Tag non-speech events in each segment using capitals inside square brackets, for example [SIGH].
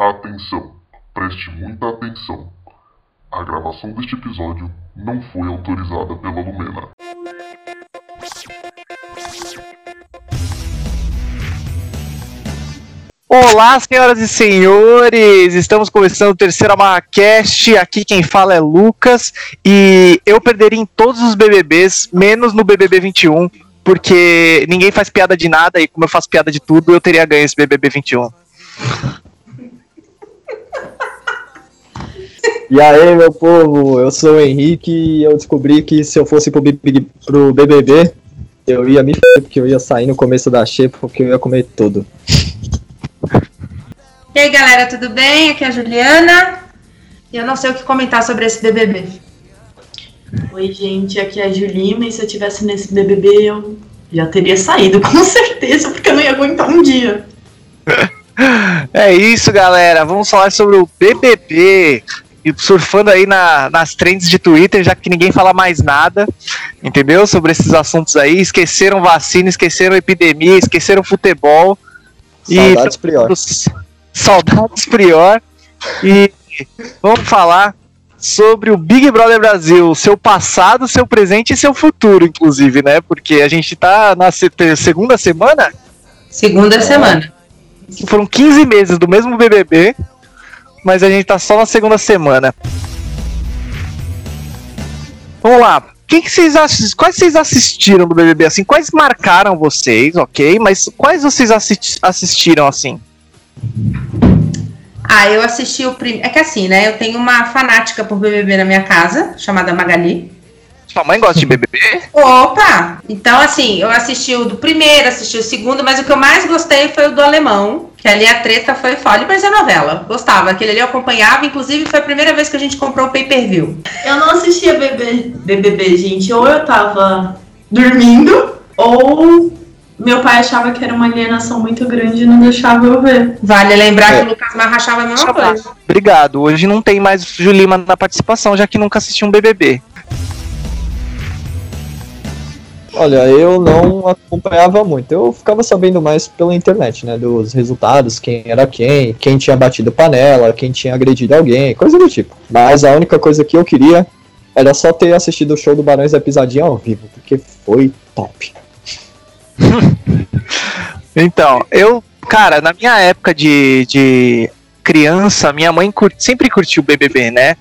Atenção, preste muita atenção. A gravação deste episódio não foi autorizada pela Lumena. Olá, senhoras e senhores! Estamos começando o terceiro Amarracast. Aqui quem fala é Lucas. E eu perderia em todos os BBBs, menos no BBB 21, porque ninguém faz piada de nada e, como eu faço piada de tudo, eu teria ganho esse BBB 21. E aí, meu povo, eu sou o Henrique e eu descobri que se eu fosse pro, Big- pro BBB, eu ia me f***, porque eu ia sair no começo da xepa, porque eu ia comer tudo. E aí galera, tudo bem? Aqui é a Juliana. E eu não sei o que comentar sobre esse BBB. Oi, gente, aqui é a Julima e se eu tivesse nesse BBB eu já teria saído, [LAUGHS] com certeza, porque eu não ia aguentar um dia. [LAUGHS] É isso, galera. Vamos falar sobre o BBB. E surfando aí na- nas trends de Twitter, já que ninguém fala mais nada, entendeu? Sobre esses assuntos aí. Esqueceram vacina, esqueceram epidemia, esqueceram futebol. E Saudades Prior. Os [LAUGHS] Saudades Prior. E vamos falar sobre o Big Brother Brasil, seu passado, seu presente e seu futuro, inclusive, né? Porque a gente tá na se- segunda semana, Segunda semana. foram 15 meses do mesmo BBB, mas a gente tá só na segunda semana. Vamos lá. Quem que vocês assis- Quais vocês assistiram do BBB assim? Quais marcaram vocês, ok? Mas quais vocês assi- assistiram assim? Ah, eu assisti o primeiro. É que assim, né? Eu tenho uma fanática por BBB na minha casa, chamada Magali. Sua mãe gosta de BBB? Opa! Então, assim, eu assisti o do primeiro, assisti o segundo, mas o que eu mais gostei foi o do alemão. Que ali a treta foi foda. E parecia novela. Gostava. Aquele ali eu acompanhava. Inclusive, foi a primeira vez que a gente comprou o pay per view. Eu não assistia BB, BBB, gente, ou eu tava dormindo, ou meu pai achava que era uma alienação muito grande e não deixava eu ver. Vale lembrar É. que o Lucas Marra achava a mesma coisa. Obrigado. Hoje não tem mais Julima na participação, já que nunca assistiu um BBB. Olha, eu não acompanhava muito, eu ficava sabendo mais pela internet, né, dos resultados, quem era quem, quem tinha batido panela, quem tinha agredido alguém, coisa do tipo. Mas a única coisa que eu queria era só ter assistido o show do Barões da Pisadinha ao vivo, porque foi top. [LAUGHS] Então, eu, cara, na minha época de, de criança, minha mãe sempre curtiu BBB, né?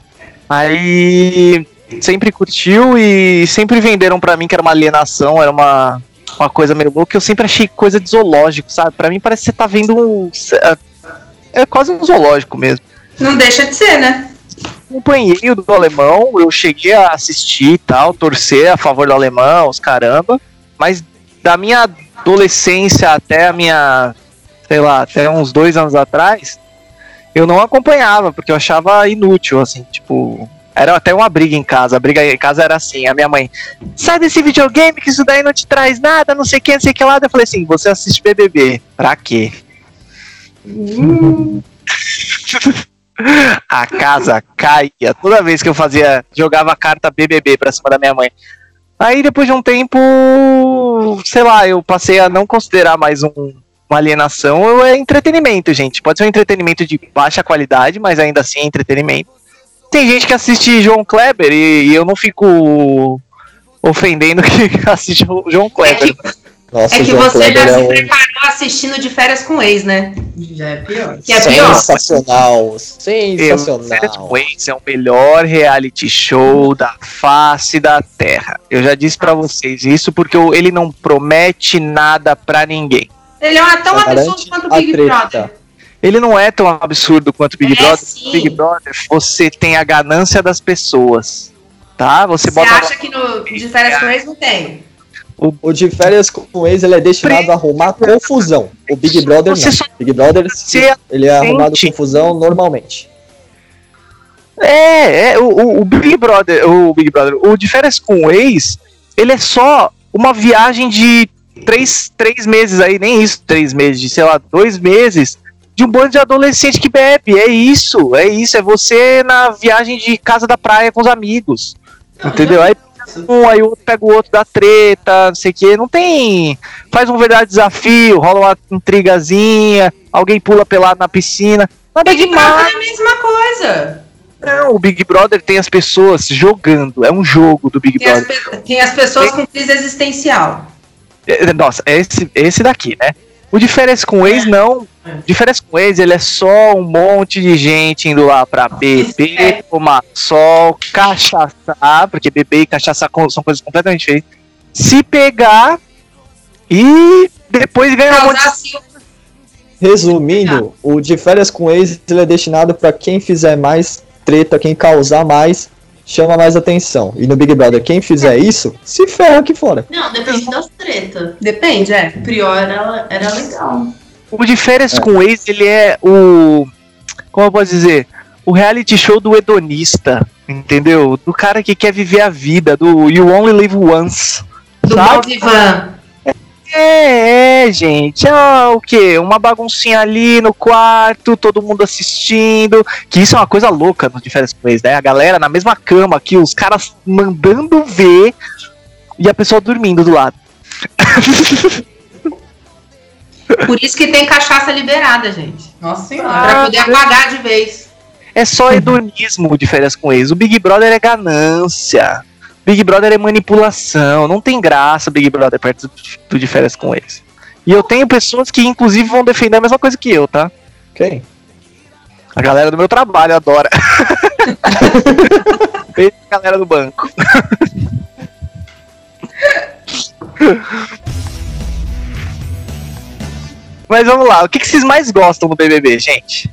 Aí sempre curtiu e sempre venderam pra mim que era uma alienação, era uma, uma coisa meio louca. Eu sempre achei coisa de zoológico, sabe? Pra mim parece que você tá vendo um. É quase um zoológico mesmo. Não deixa de ser, né? acompanhei o do alemão, eu cheguei a assistir e tal, torcer a favor do alemão, os caramba, mas da minha adolescência até a minha, sei lá, até uns dois anos atrás, eu não acompanhava, porque eu achava inútil, assim, tipo. Era até uma briga em casa. A briga em casa era assim: a minha mãe, sai desse videogame que isso daí não te traz nada, não sei o que, não sei o que lá. Eu falei assim: você assiste BBB, pra quê? [LAUGHS] a casa caía toda vez que eu fazia, jogava a carta BBB pra cima da minha mãe. Aí depois de um tempo, sei lá, eu passei a não considerar mais um, uma alienação, é entretenimento, gente. Pode ser um entretenimento de baixa qualidade, mas ainda assim é entretenimento. Tem gente que assiste João Kleber e, e eu não fico ofendendo [LAUGHS] que assiste o João Kleber. Nossa, é que João você Kleber já é se um preparou assistindo de férias com ex, né? Já é pior. Que é pior. sensacional, Eu, sensacional. Esse é o melhor reality show da face da Terra. Eu já disse pra vocês isso porque ele não promete nada pra ninguém. Ele é tão absurdo quanto o Big. Brother. Ele não é tão absurdo quanto o Big É, Brother. sim. Big Brother, você tem a ganância das pessoas. Tá? Você, Você bota acha que no de férias com ex não tem? O de férias com o ex, ele é destinado a arrumar confusão. O Big Brother Você não. só- Big Brother, ele é arrumado confusão normalmente. É, é o, o- o Big Brother, o Big Brother, o de férias com o ex, ele é só uma viagem de três, três meses aí, nem isso, três meses, de sei lá, dois meses, de um bando de adolescente que bebe. É isso, é isso, é você na viagem de casa da praia com os amigos. Entendeu? Aí um, aí o outro pega o outro da treta, não sei o que. Não tem. Faz um verdade desafio, rola uma intrigazinha, alguém pula pelado na piscina. Nada Big Brother demais. é a mesma coisa. Não, o Big Brother tem as pessoas jogando. É um jogo do Big Tem as, Brother. pe- tem as pessoas com crise existencial. É, Nossa, é esse, é esse daqui, né? O de férias com ex, não. De férias com ex, ele é só um monte de gente indo lá pra beber, tomar sol, cachaçar, porque beber e cachaçar são coisas completamente diferentes. Se pegar e depois ganhar um monte de. Resumindo, o de férias com ex ele é destinado pra quem fizer mais treta, quem causar mais, chama mais atenção. E no Big Brother, quem fizer isso, se ferra aqui fora. Não, depende das tretas. Depende, é. O Prior era, era legal. O de férias com ex, ele é o. Como eu posso dizer? O reality show do hedonista, entendeu? Do cara que quer viver a vida, do You Only Live Once. Do sabe? É, é, gente. É o quê? Uma baguncinha ali no quarto, todo mundo assistindo. Que isso é uma coisa louca no de férias com ex, né? A galera na mesma cama aqui, os caras mandando ver e a pessoa dormindo do lado. [LAUGHS] Por isso que tem cachaça liberada, gente. Nossa senhora. Ah, pra poder apagar de vez. É só hedonismo de férias com ex. O Big Brother é ganância. Big Brother é manipulação. Não tem graça Big Brother perto do- do de férias com ex. E eu tenho pessoas que, inclusive, vão defender a mesma coisa que eu, tá? Quem? A galera do meu trabalho adora. [LAUGHS] Beijo galera do banco. Mas vamos lá, o que, que vocês mais gostam no BBB, gente?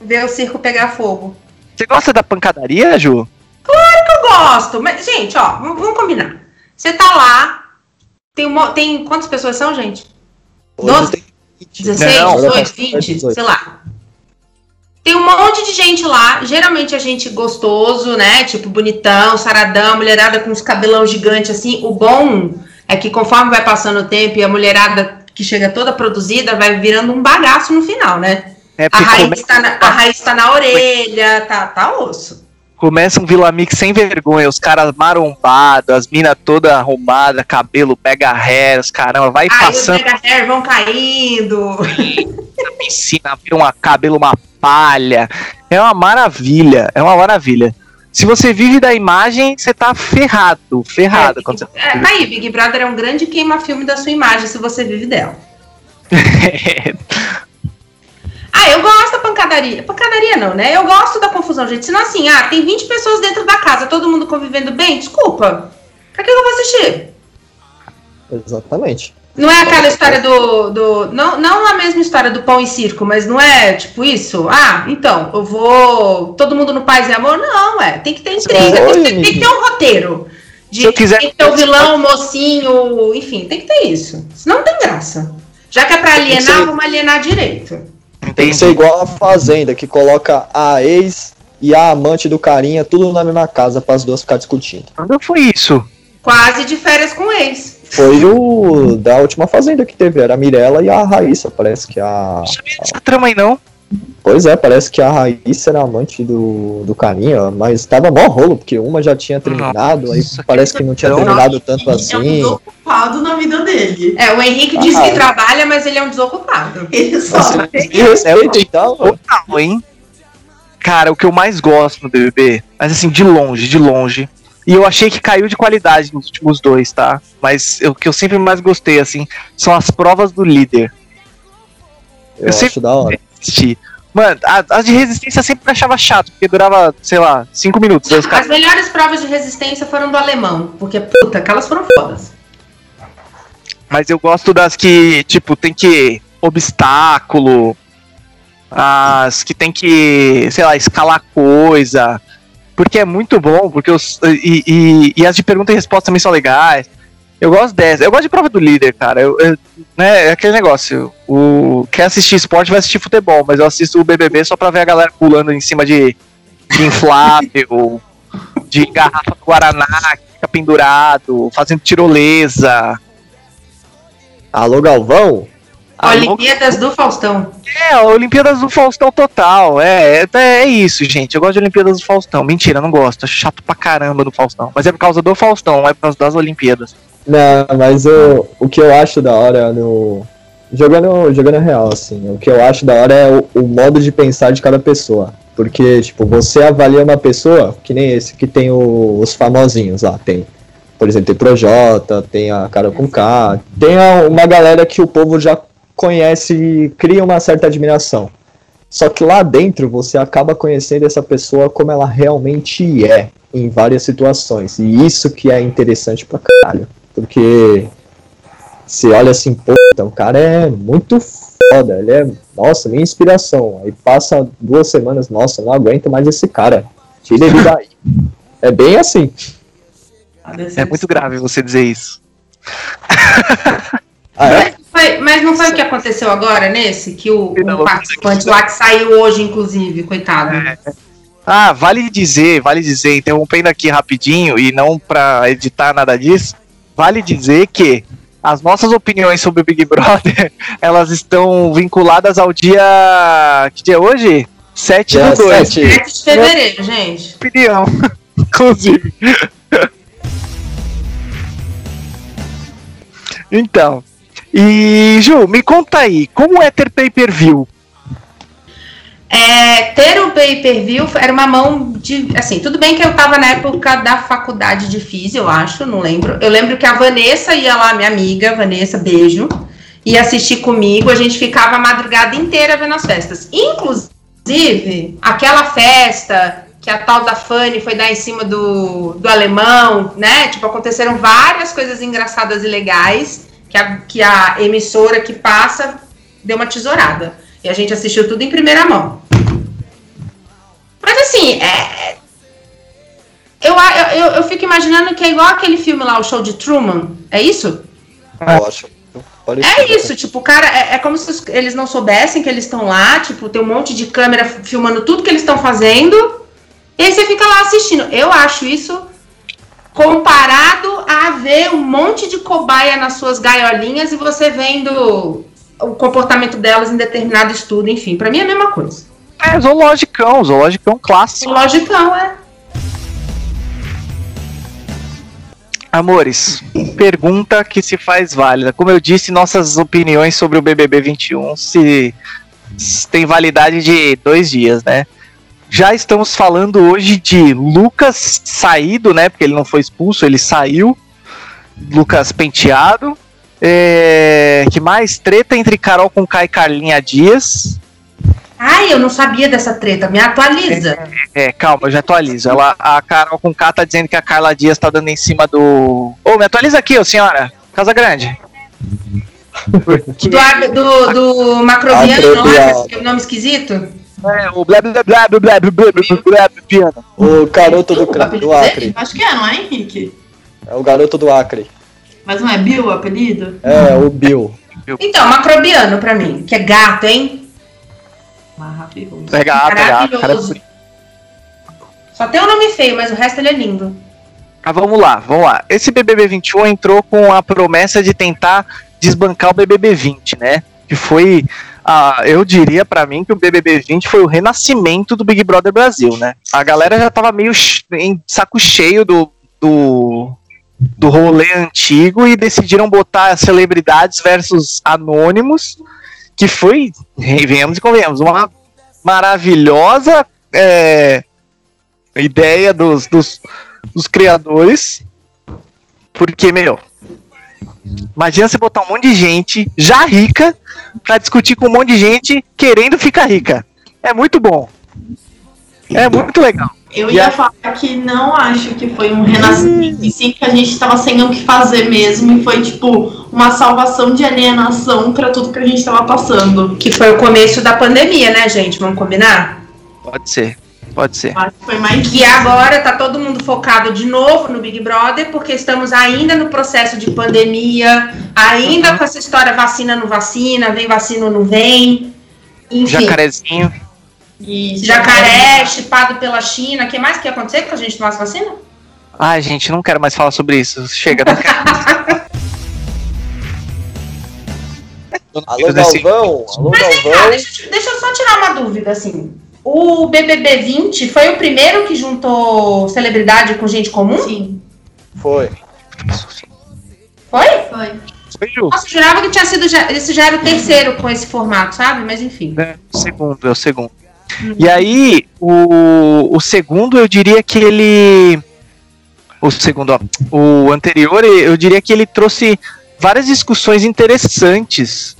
Ver o circo pegar fogo. Você gosta da pancadaria, Ju? Eu gosto, mas, gente, ó, vamos combinar. Você tá lá, tem, uma, tem quantas pessoas são, gente? Hoje Doze? tem 16, Não, 18, 20, 18. sei lá. Tem um monte de gente lá, geralmente a gente gostoso, né? Tipo, bonitão, saradão, mulherada com os cabelão gigante assim. O bom é que conforme vai passando o tempo e a mulherada que chega toda produzida vai virando um bagaço no final, né? É A raiz, tá na, a raiz tá na orelha, tá, tá osso. Começa um Vila Mix sem vergonha, os caras marombados, as minas toda arrumada, cabelo pega hair, os caramba, vai Aí os passando mega hair vão caindo. [LAUGHS] na piscina, vira um cabelo, uma palha. É uma maravilha, é uma maravilha. Se você vive da imagem, você tá ferrado, ferrado. É, quando você... é, tá aí, Big Brother é um grande queima-filme da sua imagem se você vive dela. [LAUGHS] pancadaria. Pancadaria não, né? Eu gosto da confusão, gente. Senão assim, ah, tem 20 pessoas dentro da casa, todo mundo convivendo bem, desculpa. Pra que eu vou assistir? Exatamente. Não é aquela história do. do não, não a mesma história do pão e circo, mas não é tipo isso? Ah, então, eu vou. Todo mundo no paz e amor? Não, é. Tem que ter intriga, tem, que ter, tem que ter um roteiro. De, Se eu quiser- Tem que ter o vilão, o mocinho, enfim, tem que ter isso. Senão não tem graça. Já que é pra alienar, vamos alienar direito. Tem que ser igual a Fazenda, que coloca a ex e a amante do carinha tudo na mesma casa para as duas ficar discutindo. Quando foi isso? Quase de férias com ex. Foi o da última Fazenda que teve, era a Mirella e a Raíssa, parece que a... Não sabia dessa trama aí, não. Pois é, parece que a Raíssa era amante do, do carinha, mas tava mó rolo, porque uma já tinha terminado, aí Nossa, parece que que não tinha então- terminado tanto É um assim. desocupado na vida dele. É, o Henrique diz Ah, que é. trabalha, mas ele é um desocupado. Ele só respeita e tal. Total, hein? Cara, o que eu mais gosto no BBB, mas assim, de longe, de longe. E eu achei que caiu de qualidade nos últimos dois, tá? Mas o que eu sempre mais gostei, assim, são as provas do líder. Eu Eu sei- acho da hora. Assistir. Mano, as de resistência eu sempre achava chato, porque durava, sei lá, cinco minutos. As caras, melhores provas de resistência foram do alemão, porque, puta, aquelas foram fodas. mas eu gosto das que, tipo, tem que. obstáculo. As que tem que, sei lá, escalar coisa. Porque é muito bom, porque os. E, e, e as de pergunta e resposta também são legais. Eu gosto dessa. Eu gosto de prova do líder, cara. Eu, eu- né, é aquele negócio. O, quer assistir esporte vai assistir futebol, mas eu assisto o BBB só pra ver a galera pulando em cima de, de inflável, [LAUGHS] de garrafa do Guaraná que fica pendurado, fazendo tirolesa. Alô, Galvão? Alô, Olimpíadas do Faustão. É, Olimpíadas do Faustão total. É, é, é isso, gente. Eu gosto de Olimpíadas do Faustão. Mentira, não gosto. Acho chato pra caramba do Faustão. Mas é por causa do Faustão, não é por causa das Olimpíadas. Não, mas o, o que eu acho da hora no, jogando, jogando real, assim, o que eu acho da hora é o, o modo de pensar de cada pessoa. Porque, tipo, você avalia uma pessoa, que nem esse que tem o- os famosinhos lá, tem. Por exemplo, tem Projota, tem a Cara com K, tem a- uma galera que o povo já conhece e cria uma certa admiração. Só que lá dentro você acaba conhecendo essa pessoa como ela realmente é, em várias situações. E isso que é interessante pra caralho. Porque você olha assim, pô, então, o cara é muito foda, ele é, nossa, minha inspiração. Aí passa duas semanas, nossa, não aguento mais esse cara. Tira ele daí. [LAUGHS] É bem assim. É muito grave você dizer isso. Ah, é? Mas, foi- mas não foi o que aconteceu agora nesse? Que o, o participante lá que saiu hoje, inclusive, coitado. Ah, vale dizer, vale dizer, interrompendo aqui rapidinho e não pra editar nada disso, vale dizer que as nossas opiniões sobre o Big Brother, [LAUGHS] elas estão vinculadas ao dia. Que dia é hoje? 7 Dia do 2. sete. 7 de fevereiro, gente. Opinião, [LAUGHS] inclusive. Então, e Ju, me conta aí, como é ter pay-per-view? É, ter o pay-per-view era uma mão de. Assim, tudo bem que eu tava na época da faculdade de física, eu acho, não lembro. Eu lembro que a Vanessa ia lá, minha amiga, Vanessa, beijo, ia assistir comigo, a gente ficava a madrugada inteira vendo as festas. Inclusive, aquela festa que a tal da Fanny foi dar em cima do, do alemão, né? Tipo, aconteceram várias coisas engraçadas e legais que a, que a emissora que passa deu uma tesourada. E a gente assistiu tudo em primeira mão. Mas assim, é. Eu, eu, eu, eu fico imaginando que é igual aquele filme lá, o show de Truman. É isso? Eu acho. parecido. É isso, tipo, o cara, é, é como se eles não soubessem que eles estão lá, tipo, tem um monte de câmera filmando tudo que eles estão fazendo, e aí você fica lá assistindo. Eu acho isso comparado a ver um monte de cobaia nas suas gaiolinhas e você vendo o comportamento delas em determinado estudo, enfim, pra mim é a mesma coisa. É zoologicão, zoologicão clássico. Logicão, é. Amores, pergunta que se faz válida. Como eu disse, nossas opiniões sobre o BBB 21 se, se tem validade de dois dias, né? Já estamos falando hoje de Lucas saído, né? Porque ele não foi expulso, ele saiu. Lucas penteado. É, que mais? Treta entre Carol com Kai e Carlinha Dias. Ai, eu não sabia dessa treta, me atualiza. É, calma, eu já atualizo. Ela, a Carol com K tá dizendo que a Carla Dias tá dando em cima do. Ô, me atualiza aqui, ô senhora. Casa Grande. Porque- Do, do, do Macrobiano, não é? Nome esquisito? É, o blá blá blá blá blá blá blá blá blá. O garoto do, do Acre. Acho que é, não é, Henrique? É o garoto do Acre. Mas não é Bill o apelido? É, o Bill. Então, Macrobiano pra mim, que é gato, hein? Maravilhoso. É gato, é gato. Cara, é Maravilhoso. Só tem um nome feio, mas o resto ele é lindo. Mas vamos lá, vamos lá. Esse BBB 21 entrou com a promessa de tentar desbancar o BBB 20, né? Que foi, ah, eu diria pra mim que o BBB 20 foi o renascimento do Big Brother Brasil, né? A galera já tava meio em saco cheio do, do, do rolê antigo e decidiram botar celebridades versus anônimos, que foi, venhamos e convenhamos, uma maravilhosa é, ideia dos, dos, dos criadores. Porque, meu, imagina você botar um monte de gente já rica pra discutir com um monte de gente querendo ficar rica. É muito bom. É muito legal. Eu ia a- falar que não acho que foi um renascimento, e sim que a gente tava sem o que fazer mesmo, e foi tipo uma salvação de alienação pra tudo que a gente tava passando. Que foi o começo da pandemia, né, gente? Vamos combinar? Pode ser, pode ser. Acho que foi mais E agora tá todo mundo focado de novo no Big Brother, porque estamos ainda no processo de pandemia, ainda com essa história vacina não vacina, vem vacina ou não vem. Enfim, Jacarezinho. Isso. jacaré chipado pela China. O que mais que ia acontecer com a gente tomasse vacina? Ai, gente, não quero mais falar sobre isso. Chega, não quero. [LAUGHS] Alô, Galvão. [LAUGHS] Alô, Mas Galvão. deixa, eu- deixa eu só tirar uma dúvida, assim. O BBB 20 foi o primeiro que juntou celebridade com gente comum? Sim, Foi. Foi? foi. Nossa, eu jurava que tinha sido. Já, esse já era o terceiro com esse formato, sabe? Mas enfim. É, o segundo, é o segundo. E aí, o, o segundo, eu diria que ele. O segundo, ó. O anterior, eu diria que ele trouxe várias discussões interessantes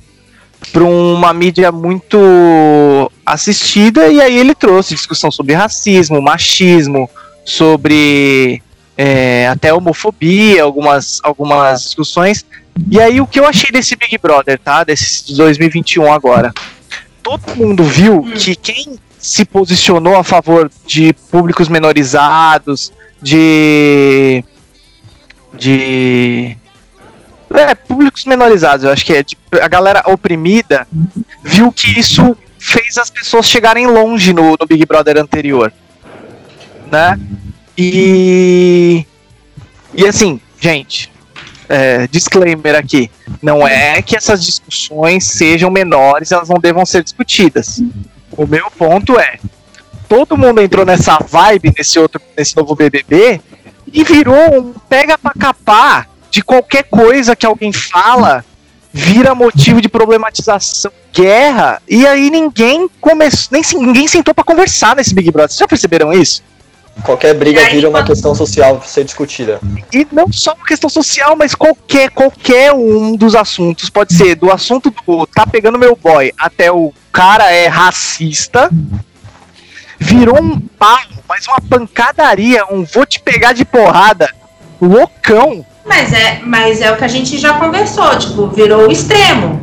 para uma mídia muito assistida, e aí ele trouxe discussão sobre racismo, machismo, sobre é, até homofobia, algumas, algumas discussões. E aí o que eu achei desse Big Brother, tá? Desse de 2021 agora. Todo mundo viu que quem se posicionou a favor de públicos menorizados, de. de. É, públicos menorizados, eu acho que é. Tipo, a galera oprimida viu que isso fez as pessoas chegarem longe no, no Big Brother anterior. Né? E. E assim, gente, é, disclaimer aqui: não é que essas discussões sejam menores, elas não devam ser discutidas. O meu ponto é: todo mundo entrou nessa vibe nesse outro, nesse novo BBB e virou um pega pra capar de qualquer coisa que alguém fala vira motivo de problematização, guerra, e aí ninguém começou, nem ninguém sentou para conversar nesse Big Brother. Vocês já perceberam isso? Qualquer briga aí, vira uma quando- questão social pra ser discutida. E não só uma questão social, mas qualquer, qualquer um dos assuntos. Pode ser do assunto do tá pegando meu boy até o cara é racista. Virou um pau, mas uma pancadaria, um vou te pegar de porrada. Loucão, Mas é, mas é o que a gente já conversou, tipo, virou o extremo.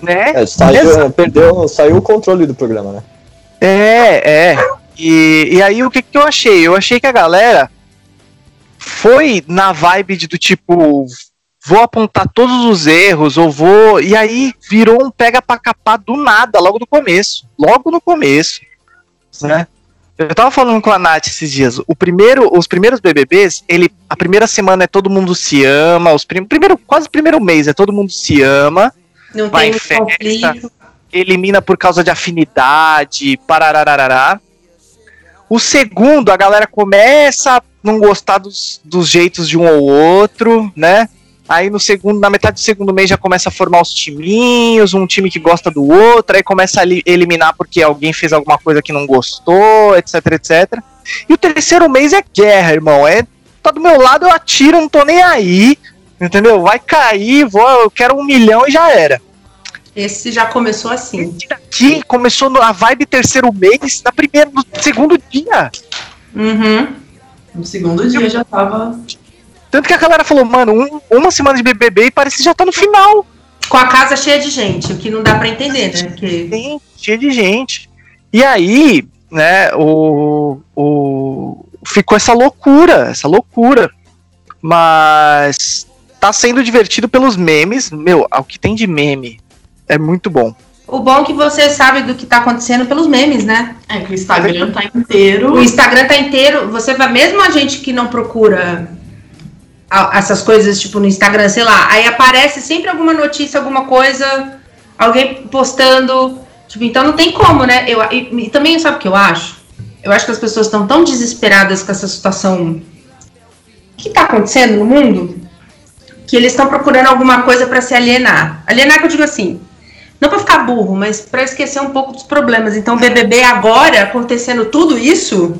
né? É, saiu, perdeu, saiu o controle do programa, né? É, é. E, e aí o que, que eu achei? Eu achei que a galera foi na vibe de, do tipo, vou apontar todos os erros, ou vou. E aí virou um pega pra capar do nada, logo no começo. Logo no começo. Né? Eu tava falando com a Nath esses dias. O primeiro, os primeiros BBBs, ele, a primeira semana é todo mundo se ama, os prim, primeiro, quase o primeiro mês é todo mundo se ama Não Vai em festa. conflito. elimina por causa de afinidade, pararararará. O segundo, a galera começa a não gostar dos, dos jeitos de um ou outro, né? Aí no segundo, na metade do segundo mês já começa a formar os timinhos, um time que gosta do outro, aí começa a li- eliminar porque alguém fez alguma coisa que não gostou, etc, etc. E o terceiro mês é guerra, irmão. É tá do meu lado, eu atiro, não tô nem aí. Entendeu? Vai cair, vou, eu quero um milhão e já era. Esse já começou assim. Esse daqui começou a vibe terceiro mês, na primeira, no segundo dia. Uhum. No segundo dia já tava. Tanto que a galera falou, mano, um- uma semana de BBB e parece que já tá no final. Com a casa cheia de gente, o que não dá pra entender, né? Porque Tem cheio de gente. E aí, né, o, o ficou essa loucura, essa loucura. Mas tá sendo divertido pelos memes. Meu, o que tem de meme é muito bom. o bom é que você sabe do que tá acontecendo pelos memes, né? É que o Instagram tá inteiro. O Instagram tá inteiro, você vai, mesmo a gente que não procura essas coisas, tipo, no Instagram, sei lá, aí aparece sempre alguma notícia, alguma coisa, alguém postando, tipo, então não tem como, né? Eu, e, e também, sabe o que eu acho? Eu acho que as pessoas estão tão desesperadas com essa situação que tá acontecendo no mundo, que eles estão procurando alguma coisa pra se alienar. Alienar que eu digo assim, não pra ficar burro, mas pra esquecer um pouco dos problemas. Então, BBB agora, acontecendo tudo isso,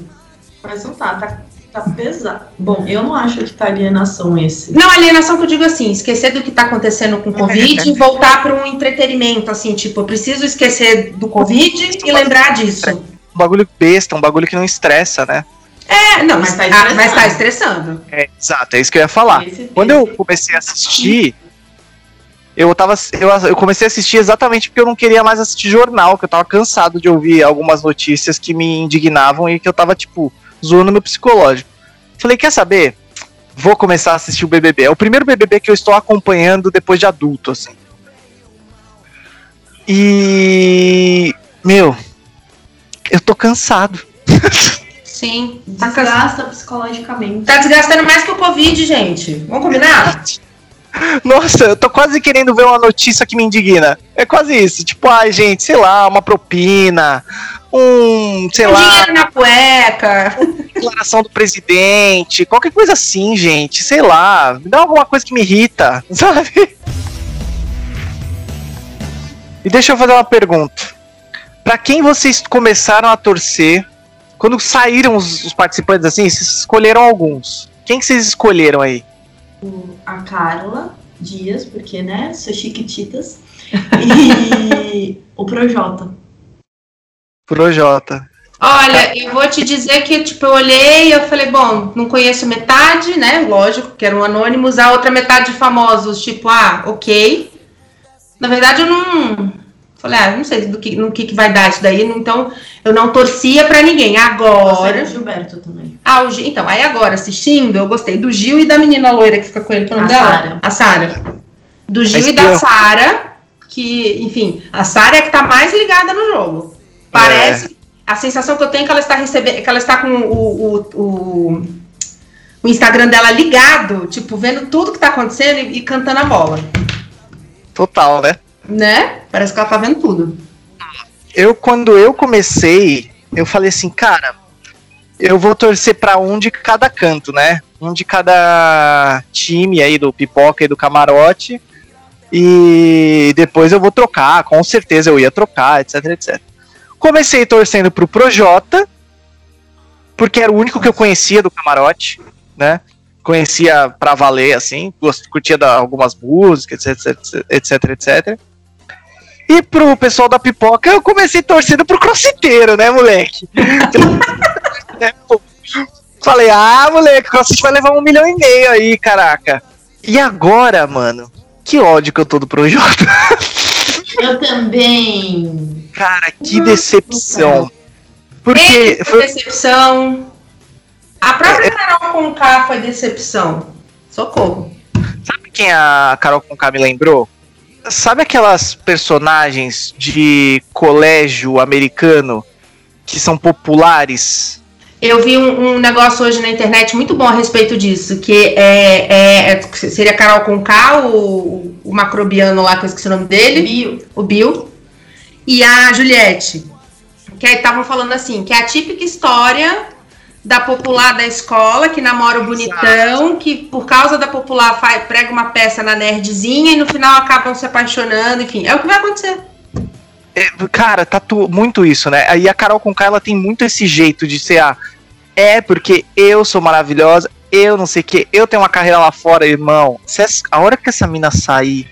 Mas não tá, tá, tá pesado. Bom, eu não acho que tá alienação esse. Não, alienação que eu digo assim, esquecer do que tá acontecendo com o Covid e voltar para um entretenimento, assim, tipo, eu preciso esquecer do Covid e lembrar disso. Um bagulho besta, um bagulho que não estressa, né? É, não, Mas mas tá estressando. mas tá estressando. É, exato, é isso que eu ia falar. Esse- Quando eu comecei a assistir, eu tava. Eu, eu comecei a assistir exatamente porque eu não queria mais assistir jornal, que eu tava cansado de ouvir algumas notícias que me indignavam e que eu tava, tipo, zoando meu psicológico. Falei, quer saber? Vou começar a assistir o BBB. É o primeiro BBB que eu estou acompanhando depois de adulto, assim. E. Meu. Eu tô cansado. Sim. Desgasta psicologicamente. tá desgastando mais que o Covid, gente. Vamos combinar? [LAUGHS] Nossa, eu tô quase querendo ver uma notícia que me indigna. É quase isso. Tipo, ai, gente, sei lá, uma propina, um, sei Um lá, dinheiro na cueca. declaração do presidente, qualquer coisa assim, gente. Sei lá, me dá alguma coisa que me irrita, [LAUGHS] sabe? E deixa eu fazer uma pergunta. Pra quem vocês começaram a torcer, quando saíram os, os participantes assim, vocês escolheram alguns. Quem que vocês escolheram aí? A Carla Dias, porque, né, sou chiquititas. E [LAUGHS] o Projota. Projota. Olha, eu vou te dizer que, tipo, eu olhei e eu falei, bom, não conheço metade, né? Lógico, que eram anônimos, a outra metade famosos, tipo, ah, ok. Na verdade, eu não. Falei, ah, não sei do que, no que, que vai dar isso daí, então eu não torcia pra ninguém. Agora. O Gilberto também. Ah, o Gil, então, aí agora, assistindo, eu gostei do Gil e da menina loira que fica com ele, qual é o nome A dela? Sara. A Sara. Do Gil A e da. Sara, que, enfim, a Sara é que tá mais ligada no jogo. Parece. A sensação que eu tenho é que ela está recebendo, que ela está com o, o, o, o Instagram dela ligado, tipo, vendo tudo que tá acontecendo e, e cantando a bola. Total, né? Né? Parece que ela tá vendo tudo. Eu, quando eu comecei, eu falei assim, cara, eu vou torcer pra um de cada canto, né? Um de cada time aí do pipoca e do camarote. E depois eu vou trocar, com certeza eu ia trocar, etc, etc. Comecei torcendo pro Projota, porque era o único que eu conhecia do camarote, né? Conhecia pra valer, assim, curtia da- algumas músicas, etc, etc, etc. E pro pessoal da pipoca, eu comecei torcendo pro crossfiteiro, né, moleque? [LAUGHS] É. Falei, ah, moleque, o crossfit vai levar um milhão e meio aí, caraca. E agora, mano, que ódio que eu tô do Projota. Eu também. Cara, que decepção. Porque Foi foi, decepção. A própria Carol com K foi decepção. Socorro. sabe quem a Carol Conká me lembrou? Sabe aquelas personagens de colégio americano que são populares? Eu vi um, um negócio hoje na internet muito bom a respeito disso, que é, é- é- seria Carol com K, o, o macrobiano lá, que eu esqueci o nome dele, Bill. o Bill, e a Juliette. Que aí estavam falando assim, que é a típica história da popular da escola, que namora o bonitão, que por causa da popular faz, prega uma peça na nerdzinha e no final acabam se apaixonando, enfim, é o que vai acontecer. É, cara, tá tu- muito isso, né? Aí a Carol Conká, ela tem muito esse jeito de ser a. É porque eu sou maravilhosa, eu não sei o que, eu tenho uma carreira lá fora, irmão. Essa- a hora que essa mina sair.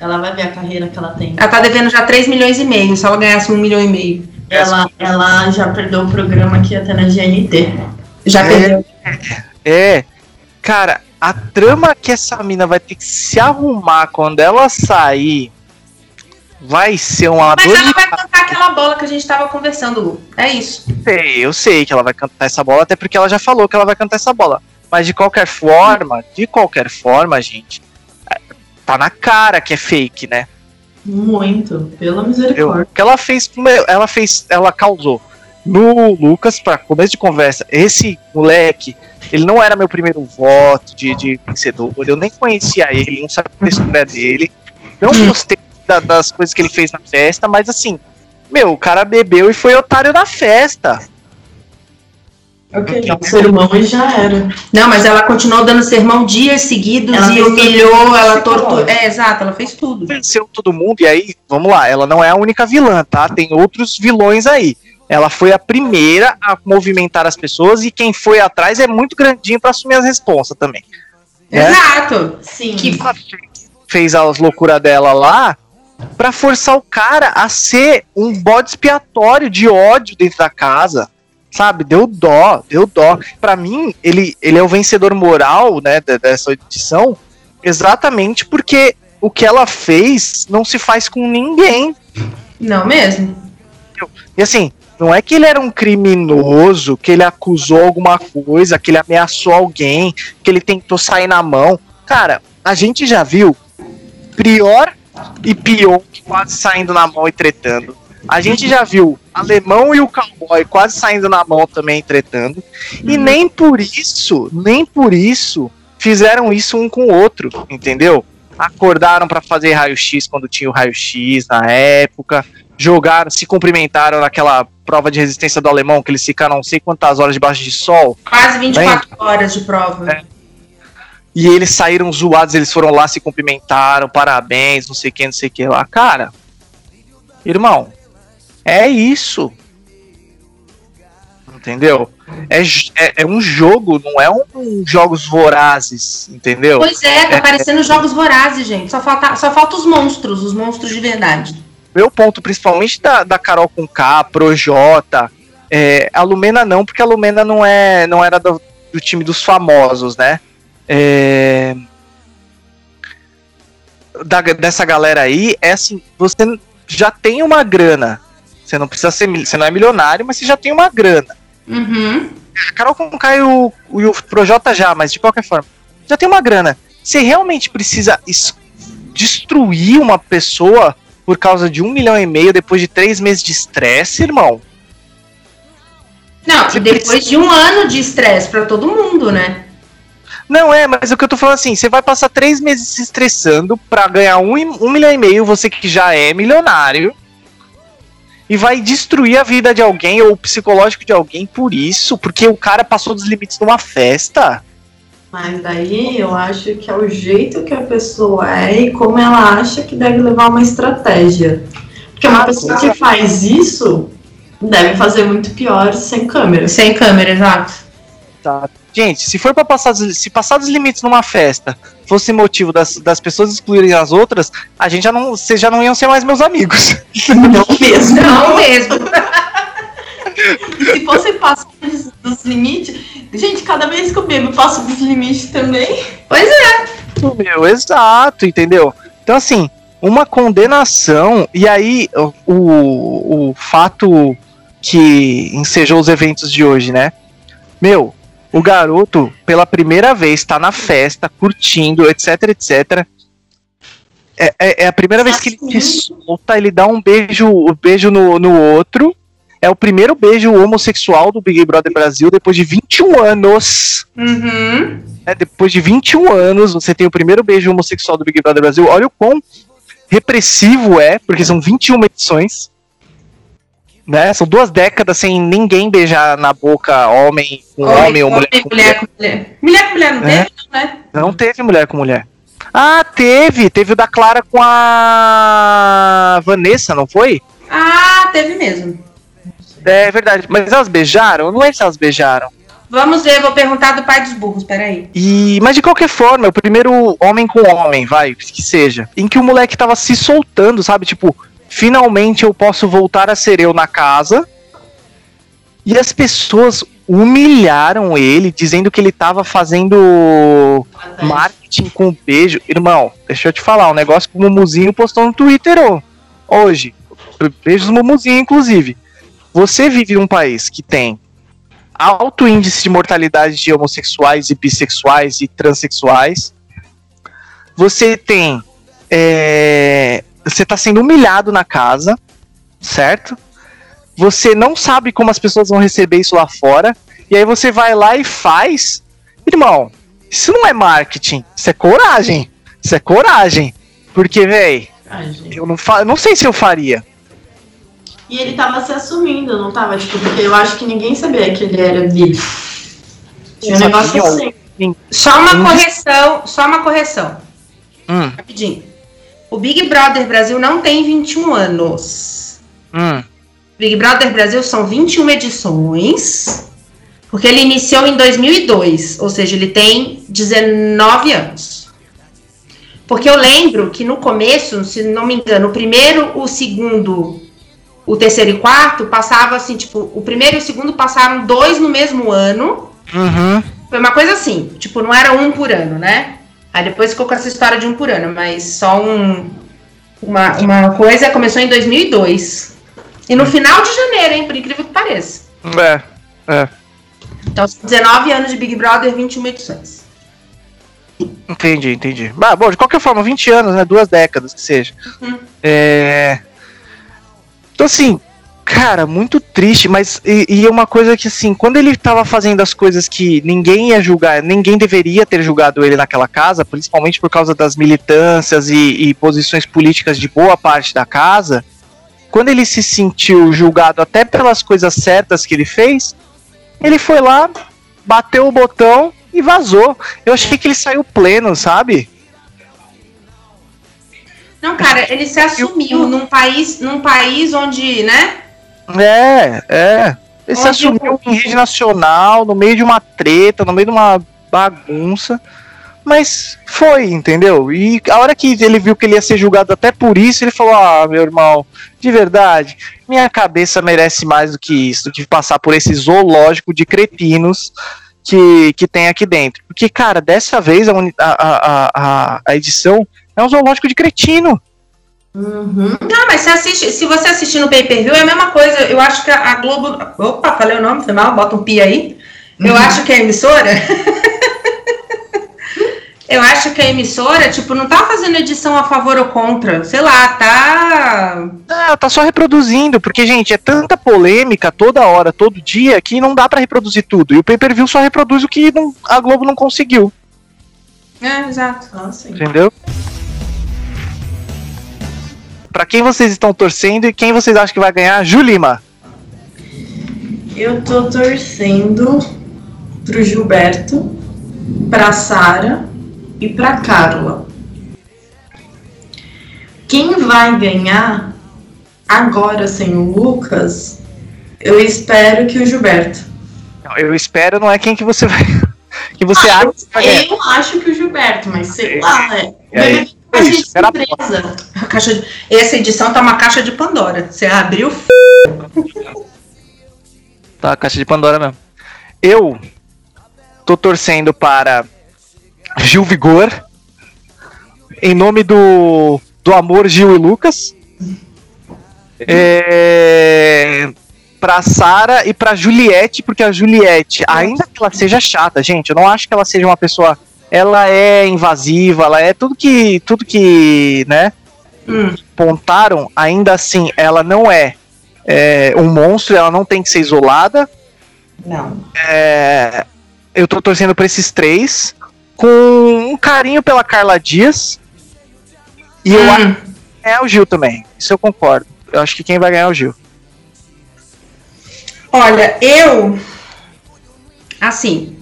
Ela vai ver a carreira que ela tem. Ela tá devendo já 3 milhões e meio, se ela ganhasse um milhão e meio. Ela, ela já perdeu o programa que ia ter na GNT. Já É. perdeu. É. Cara, a trama que essa mina vai ter que se arrumar quando ela sair. Vai ser uma Mas dor ela de vai cantar aquela bola que a gente tava conversando, Lu. É isso. sei, eu sei que ela vai cantar essa bola, até porque ela já falou que ela vai cantar essa bola. Mas de qualquer forma, de qualquer forma, gente, é, tá na cara que é fake, né? Muito, pela misericórdia. O que ela fez, ela fez, ela causou no Lucas, pra começo de conversa, esse moleque, ele não era meu primeiro voto de, de vencedor, eu nem conhecia ele, não sabia da história dele, não gostei da- das coisas que ele fez na festa, mas assim, meu, o cara bebeu e foi otário na festa. Ok, o sermão e já era. Não, mas ela continuou dando sermão dias seguidos Ela e humilhou, ela torturou. É, exato, ela fez tudo. Venceu todo mundo, e aí, vamos lá, ela não é a única vilã, tá? Tem outros vilões aí. Ela foi a primeira a movimentar as pessoas e quem foi atrás é muito grandinho pra assumir as responsas também. né? Exato. Sim. Que fez as loucuras dela lá pra forçar o cara a ser um bode expiatório de ódio dentro da casa. Sabe? Deu dó, deu dó. Pra mim, ele, ele é o vencedor moral, né, de- dessa edição, exatamente porque o que ela fez não se faz com ninguém. Não mesmo. E assim, não é que ele era um criminoso, que ele acusou alguma coisa, que ele ameaçou alguém, que ele tentou sair na mão. Cara, a gente já viu Prior e Pion quase saindo na mão e tretando. A gente já viu Alemão e o Cowboy quase saindo na mão também tretando. E nem por isso, nem por isso fizeram isso um com o outro, entendeu? Acordaram pra fazer raio-x quando tinha o raio-x na época, jogaram, se cumprimentaram naquela prova de resistência do alemão, que eles ficaram não sei quantas horas debaixo de sol, Quase 24 horas de prova. É. e eles saíram zoados, eles foram lá, se cumprimentaram, parabéns, não sei o que, não sei o que lá. Cara, irmão, é isso. Entendeu? É, é, é um jogo, não é um jogos vorazes, entendeu? Pois é, tá É, parecendo jogos vorazes, gente. Só falta, só falta os monstros, os monstros de verdade. meu ponto, principalmente da, da Carol com K, Projota, é, a Lumena não, porque a Lumena não, é, não era do, do time dos famosos, né? É, da- dessa galera aí, é assim, você já tem uma grana. Você não precisa ser, você não é milionário, mas você já tem uma grana. Uhum. A Carol com K e o, e o Projota já, mas de qualquer forma, já tem uma grana. Você realmente precisa es- destruir uma pessoa por causa de um milhão e meio depois de três meses de estresse, irmão? Não, Você depois precisa- de um ano de estresse pra todo mundo, né? Não é, mas o que eu tô falando assim, você vai passar três meses se estressando pra ganhar um, um milhão e meio, você que já é milionário, e vai destruir a vida de alguém ou o psicológico de alguém por isso, porque o cara passou dos limites numa festa. Mas daí eu acho que é o jeito que a pessoa é e como ela acha que deve levar uma estratégia. Porque uma Ah, pessoa sim. que faz isso deve fazer muito pior sem câmera. Sem câmera, exato. Tá. Gente, se for para passar dos, se passar dos limites numa festa fosse motivo das, das pessoas excluírem as outras, a gente já não, vocês já não iam ser mais meus amigos. Não [LAUGHS] mesmo. Não mesmo. Se fosse passar dos, limites. Gente, cada vez que eu bebo, eu passo dos limites também. Pois é. Meu, exato, entendeu? Então assim, uma condenação e aí o, o, o fato que ensejou os eventos de hoje, né? Meu, o garoto pela primeira vez tá na festa, curtindo, etc, etc. É, é, é a primeira vez que ele se solta, ele dá um beijo, um beijo no, no outro. É o primeiro beijo homossexual do Big Brother Brasil depois de 21 anos. Uhum. né, depois de 21 anos, você tem o primeiro beijo homossexual do Big Brother Brasil. Olha o quão repressivo é, porque são 21 edições. Né? São duas décadas sem ninguém beijar na boca homem com homem, ou mulher com mulher. com mulher. Mulher com mulher não É. teve, não, né? Não teve mulher com mulher. Ah, teve! Teve o da Clara com a Vanessa, não foi? Ah, teve mesmo. É verdade. Mas elas beijaram? Eu não lembro se elas beijaram. Vamos ver, vou perguntar do pai dos burros, peraí. E, mas de qualquer forma, é o primeiro homem com homem, vai, que seja, em que o moleque tava se soltando, sabe? Tipo, finalmente eu posso voltar a ser eu na casa. E as pessoas humilharam ele, dizendo que ele tava fazendo marketing com beijo. Irmão, deixa eu te falar, um negócio que o Mumuzinho postou no Twitter hoje. Beijos Mumuzinho, inclusive. Você vive num país que tem alto índice de mortalidade de homossexuais e bissexuais e transexuais. Você tem. é, você tá sendo humilhado na casa, certo? Você não sabe como as pessoas vão receber isso lá fora. E aí você vai lá e faz. Irmão, isso não é marketing, isso é coragem. Isso é coragem. Porque, gente. eu não, fa eu não sei se eu faria. E ele tava se assumindo, não tava? Tipo, porque eu acho que ninguém sabia que ele era bi. Tinha um Sabia, negócio ó. assim. Só uma Hum. correção, só uma correção, Hum, rapidinho. O Big Brother Brasil não tem 21 anos. hum. Big Brother Brasil são 21 edições, porque ele iniciou em 2002, ou seja, ele tem 19 anos. Porque eu lembro que no começo, se não me engano, o primeiro, o segundo, o terceiro e quarto passava assim, tipo, o primeiro e o segundo passaram dois no mesmo ano. Uhum. Foi uma coisa assim, tipo, não era um por ano, né? Aí depois ficou com essa história de um por ano, mas só um, uma, uma coisa começou em 2002. E no final de janeiro, hein? Por incrível que pareça. É, é. Então, são 19 anos de Big Brother, 21 edições. Entendi, entendi. Bah, bom, de qualquer forma, 20 anos, né? Duas décadas que seja. Uhum. É... Então, assim, Cara, muito triste, mas e, e uma coisa que assim, quando ele tava fazendo as coisas que ninguém ia julgar, ninguém deveria ter julgado ele naquela casa, principalmente por causa das militâncias e, e posições políticas de boa parte da casa, quando ele se sentiu julgado até pelas coisas certas que ele fez, ele foi lá, bateu o botão e vazou. Eu achei que ele saiu pleno, sabe? Não, cara, ele se assumiu num país, num país onde, né? É, é. Ele se assumiu em rede nacional, no meio de uma treta, no meio de uma bagunça. Mas foi, entendeu? E a hora que ele viu que ele ia ser julgado até por isso, ele falou: Ah, meu irmão, de verdade, minha cabeça merece mais do que isso, do que passar por esse zoológico de cretinos que, que tem aqui dentro. Porque, cara, dessa vez a, a, a, a edição é um zoológico de cretino. Uhum. Não, mas você assiste, se você assistir no pay-per-view, é a mesma coisa. Eu acho que a, Globo. Opa, falei o nome, foi mal, bota um pi aí. Eu acho que a emissora. [LAUGHS] eu acho que a emissora, tipo, não tá fazendo edição a favor ou contra. Sei lá, tá. Ah, tá só reproduzindo, porque, gente, é tanta polêmica toda hora, todo dia, que não dá pra reproduzir tudo. E o pay-per-view só reproduz o que não- a Globo não conseguiu, É, exato. Sim. entendeu? Pra quem vocês estão torcendo e quem vocês acham que vai ganhar? Julima. Eu tô torcendo pro Gilberto, pra Sara e pra Carla. Quem vai ganhar agora sem o Lucas? Eu espero que o Gilberto. Não, Eu espero, não é quem que você vai. [LAUGHS] que você acha que vai ganhar. Eu acho que o Gilberto, mas sei lá, né? Aí? Bebê caixa de Espera a surpresa. A caixa de- Essa edição tá uma caixa de Pandora. Você abriu. f- Tá, caixa de Pandora mesmo. Eu tô torcendo para Gil Vigor. Em nome do, do amor Gil e Lucas. É, pra Sara e pra Juliette, porque a Juliette, ainda que ela seja chata, gente, eu não acho que ela seja uma pessoa. Ela é invasiva, ela é tudo que. Tudo que. né? Hum. Pontaram, ainda assim, ela não é, é um monstro, ela não tem que ser isolada. Não. É, eu tô torcendo pra esses três, com um carinho pela Carla Dias. E eu acho Hum. que é o Gil também. Isso eu concordo. Eu acho que quem vai ganhar é o Gil. Olha, eu. Assim.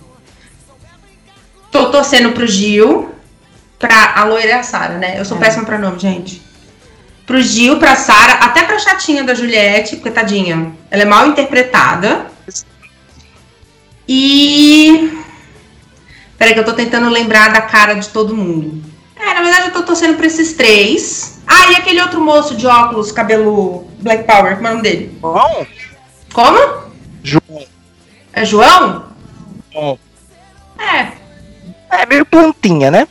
Tô torcendo pro Gil. Pra a loira e a Sara, né? Eu sou péssima pra nome, gente. Pro Gil, pra Sara, até pra chatinha da Juliette, porque tadinha. Ela é mal interpretada. E. Peraí, que eu tô tentando lembrar da cara de todo mundo. É, na verdade eu tô torcendo pra esses três. Ah, e aquele outro moço de óculos, cabelo Black Power, como é o nome dele? Bom, Como? João. É João? Bom. É. É meio plantinha, né?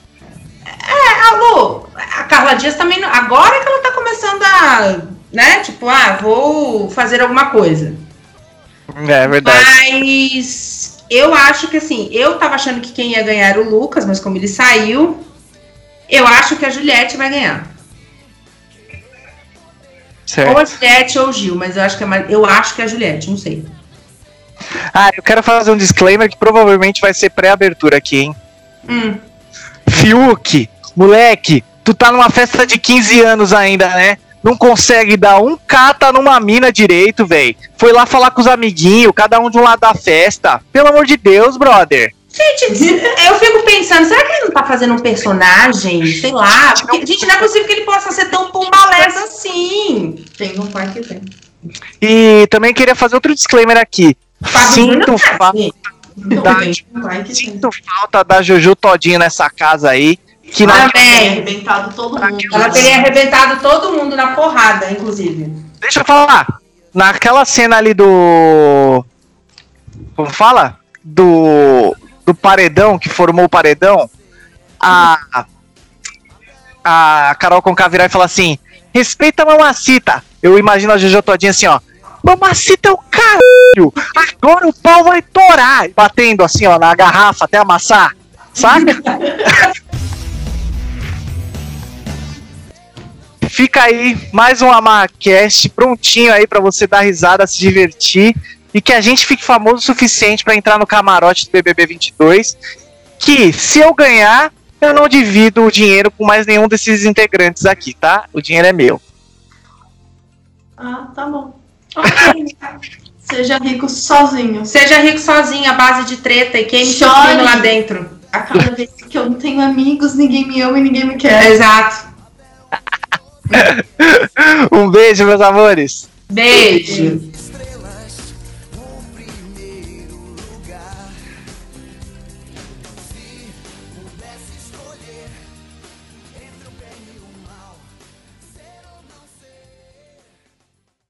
É, a Lu, a Carla Dias também. não- Agora que ela tá começando a. Né? Tipo, ah, vou fazer alguma coisa. É verdade. Mas eu acho que assim, eu tava achando que quem ia ganhar era o Lucas, mas como ele saiu, eu acho que a Juliette vai ganhar. Certo. Ou a Juliette ou o Gil, mas eu acho que é mais, eu acho que é a Juliette, não sei. Ah, eu quero fazer um disclaimer que provavelmente vai ser pré-abertura aqui, hein? Hum. Fiuk, moleque, tu tá numa festa de 15 anos ainda, né? Não consegue dar um cata numa mina direito, véi. Foi lá falar com os amiguinhos, cada um de um lado da festa. Pelo amor de Deus, brother. Gente, [LAUGHS] eu fico pensando, será que ele não tá fazendo um personagem? Sei lá. Porque, gente, não é possível que ele possa ser tão pombalesa assim. Tem um par que tem. E também queria fazer outro disclaimer aqui. Fábio Sinto, Júnior fa. Não, tem par que tem. sinto falta da Jojo todinha nessa casa aí. Que na... Tem Também. arrebentado todo mundo. Ela teria arrebentado todo mundo na porrada, inclusive. Deixa eu falar. Naquela cena ali do. Como fala? Do. Do paredão, que formou o paredão. A. A Carol Conká virar e falar assim: respeita a mamacita. Eu imagino a Jojo todinha assim, ó. Mamacita é o caralho! Agora o pau vai torar! Batendo assim, ó, na garrafa até amassar. Saca? [LAUGHS] fica aí mais um AmarCast prontinho aí para você dar risada, se divertir e que a gente fique famoso o suficiente para entrar no camarote do BBB 22. Que se eu ganhar, eu não divido o dinheiro com mais nenhum desses integrantes aqui, tá? O dinheiro é meu. Ah, tá bom. Ok. Seja rico sozinho. Seja rico sozinho, à base de treta e queime seu Chore. filho lá dentro. A cada vez que eu não tenho amigos, ninguém me ama e ninguém me quer. Exato. [LAUGHS] Um beijo, meus amores. Beijo.